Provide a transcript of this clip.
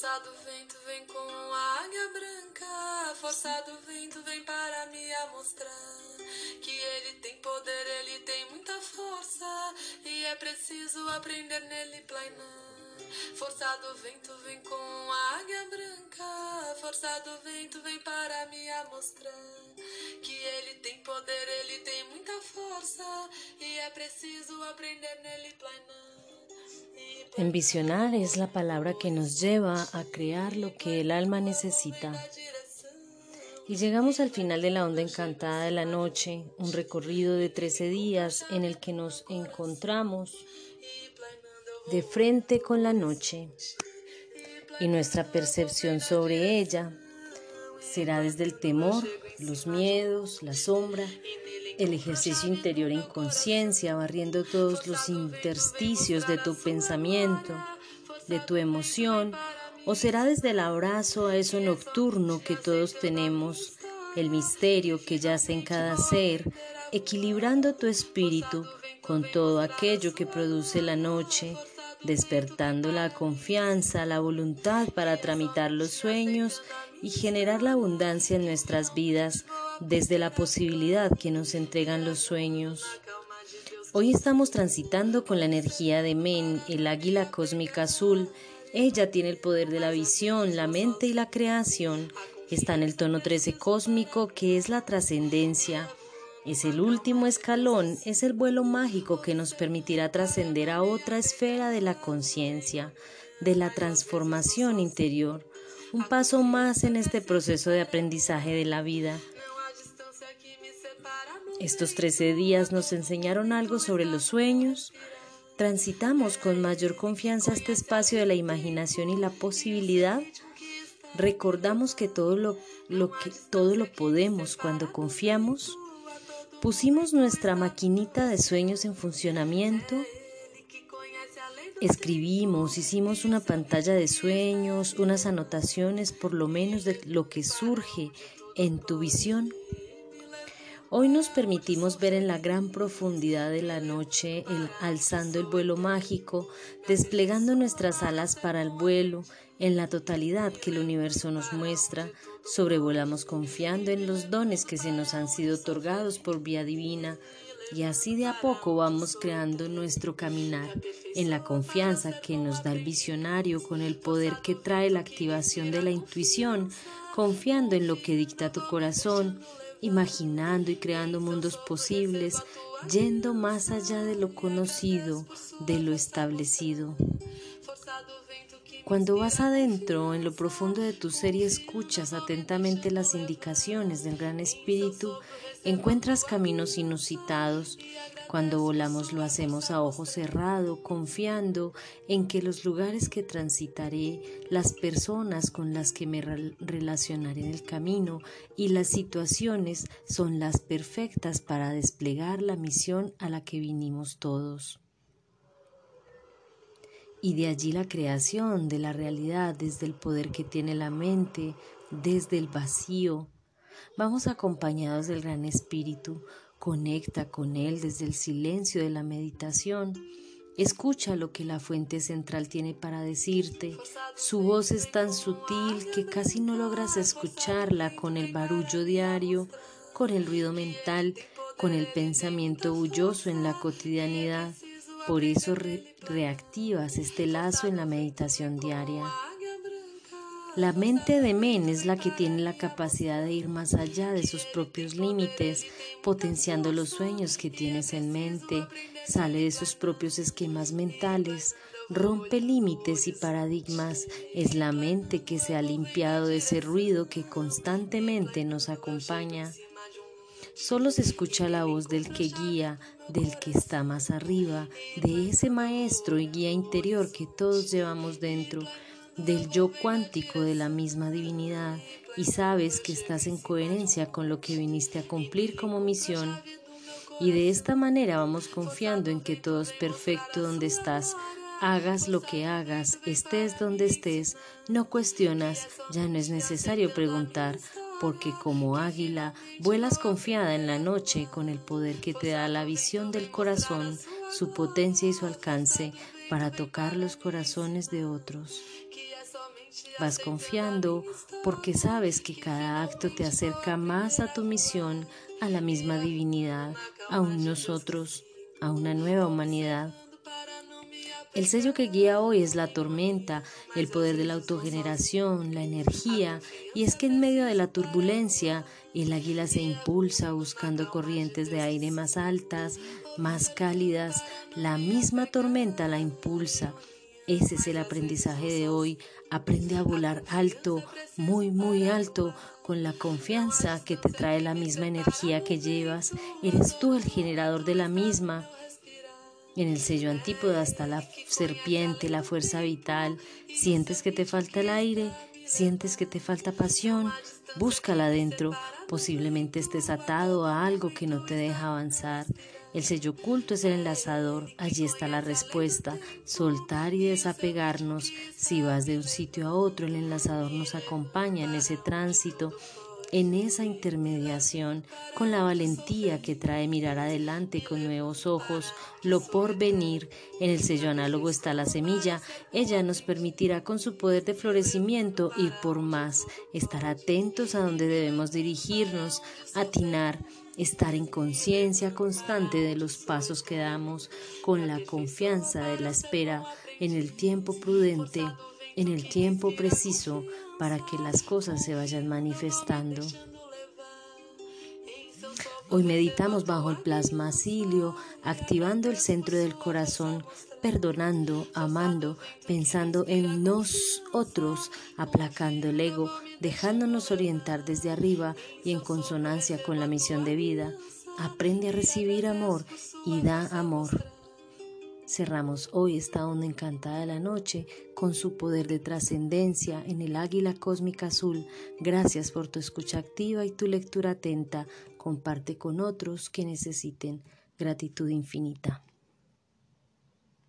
Forçado vento vem com a águia branca, forçado vento vem para me mostrar que ele tem poder, ele tem muita força e é preciso aprender nele plainar. Forçado vento vem com a águia branca, forçado vento vem para me mostrar que ele tem poder, ele tem muita força e é preciso aprender nele plainar. Envisionar es la palabra que nos lleva a crear lo que el alma necesita. Y llegamos al final de la onda encantada de la noche, un recorrido de 13 días en el que nos encontramos de frente con la noche y nuestra percepción sobre ella será desde el temor, los miedos, la sombra el ejercicio interior en conciencia, barriendo todos los intersticios de tu pensamiento, de tu emoción, o será desde el abrazo a eso nocturno que todos tenemos, el misterio que yace en cada ser, equilibrando tu espíritu con todo aquello que produce la noche, despertando la confianza, la voluntad para tramitar los sueños y generar la abundancia en nuestras vidas desde la posibilidad que nos entregan los sueños. Hoy estamos transitando con la energía de Men, el águila cósmica azul. Ella tiene el poder de la visión, la mente y la creación. Está en el tono 13 cósmico que es la trascendencia. Es el último escalón, es el vuelo mágico que nos permitirá trascender a otra esfera de la conciencia, de la transformación interior. Un paso más en este proceso de aprendizaje de la vida. Estos 13 días nos enseñaron algo sobre los sueños. Transitamos con mayor confianza este espacio de la imaginación y la posibilidad. Recordamos que todo lo, que todo lo podemos cuando confiamos. Pusimos nuestra maquinita de sueños en funcionamiento. Escribimos, hicimos una pantalla de sueños, unas anotaciones por lo menos de lo que surge en tu visión. Hoy nos permitimos ver en la gran profundidad de la noche, el, alzando el vuelo mágico, desplegando nuestras alas para el vuelo, en la totalidad que el universo nos muestra, sobrevolamos confiando en los dones que se nos han sido otorgados por vía divina, y así de a poco vamos creando nuestro caminar en la confianza que nos da el visionario con el poder que trae la activación de la intuición, confiando en lo que dicta tu corazón, imaginando y creando mundos posibles, yendo más allá de lo conocido, de lo establecido. Cuando vas adentro, en lo profundo de tu ser y escuchas atentamente las indicaciones del Gran Espíritu, encuentras caminos inusitados, cuando volamos lo hacemos a ojo cerrado, confiando en que los lugares que transitaré, las personas con las que me relacionaré en el camino y las situaciones son las perfectas para desplegar la misión a la que vinimos todos. Y de allí la creación de la realidad desde el poder que tiene la mente, desde el vacío. Vamos acompañados del Gran Espíritu, Conecta con Él desde el silencio de la meditación. Escucha lo que la fuente central tiene para decirte. Su voz es tan sutil que casi no logras escucharla con el barullo diario, con el ruido mental, con el pensamiento bulloso en la cotidianidad. Por eso reactivas este lazo en la meditación diaria. La mente de Men es la que tiene la capacidad de ir más allá de sus propios límites, potenciando los sueños que tienes en mente, sale de sus propios esquemas mentales, rompe límites y paradigmas, es la mente que se ha limpiado de ese ruido que constantemente nos acompaña. Solo se escucha la voz del que guía, del que está más arriba, de ese maestro y guía interior que todos llevamos dentro del yo cuántico de la misma divinidad y sabes que estás en coherencia con lo que viniste a cumplir como misión. Y de esta manera vamos confiando en que todo es perfecto donde estás. Hagas lo que hagas, estés donde estés, no cuestionas, ya no es necesario preguntar, porque como águila vuelas confiada en la noche con el poder que te da la visión del corazón, su potencia y su alcance para tocar los corazones de otros. Vas confiando porque sabes que cada acto te acerca más a tu misión, a la misma divinidad, a un nosotros, a una nueva humanidad. El sello que guía hoy es la tormenta, el poder de la autogeneración, la energía, y es que en medio de la turbulencia el águila se impulsa buscando corrientes de aire más altas, más cálidas, la misma tormenta la impulsa. Ese es el aprendizaje de hoy. Aprende a volar alto, muy, muy alto, con la confianza que te trae la misma energía que llevas. Eres tú el generador de la misma. En el sello antípoda está la serpiente, la fuerza vital. Sientes que te falta el aire, sientes que te falta pasión, búscala adentro. Posiblemente estés atado a algo que no te deja avanzar. El sello oculto es el enlazador. Allí está la respuesta. Soltar y desapegarnos. Si vas de un sitio a otro, el enlazador nos acompaña en ese tránsito en esa intermediación, con la valentía que trae mirar adelante con nuevos ojos, lo por venir, en el sello análogo está la semilla, ella nos permitirá con su poder de florecimiento ir por más, estar atentos a donde debemos dirigirnos, atinar, estar en conciencia constante de los pasos que damos, con la confianza de la espera en el tiempo prudente en el tiempo preciso para que las cosas se vayan manifestando. Hoy meditamos bajo el plasmacilio, activando el centro del corazón, perdonando, amando, pensando en nosotros, aplacando el ego, dejándonos orientar desde arriba y en consonancia con la misión de vida. Aprende a recibir amor y da amor. Cerramos hoy esta onda encantada de la noche con su poder de trascendencia en el águila cósmica azul. Gracias por tu escucha activa y tu lectura atenta. Comparte con otros que necesiten gratitud infinita.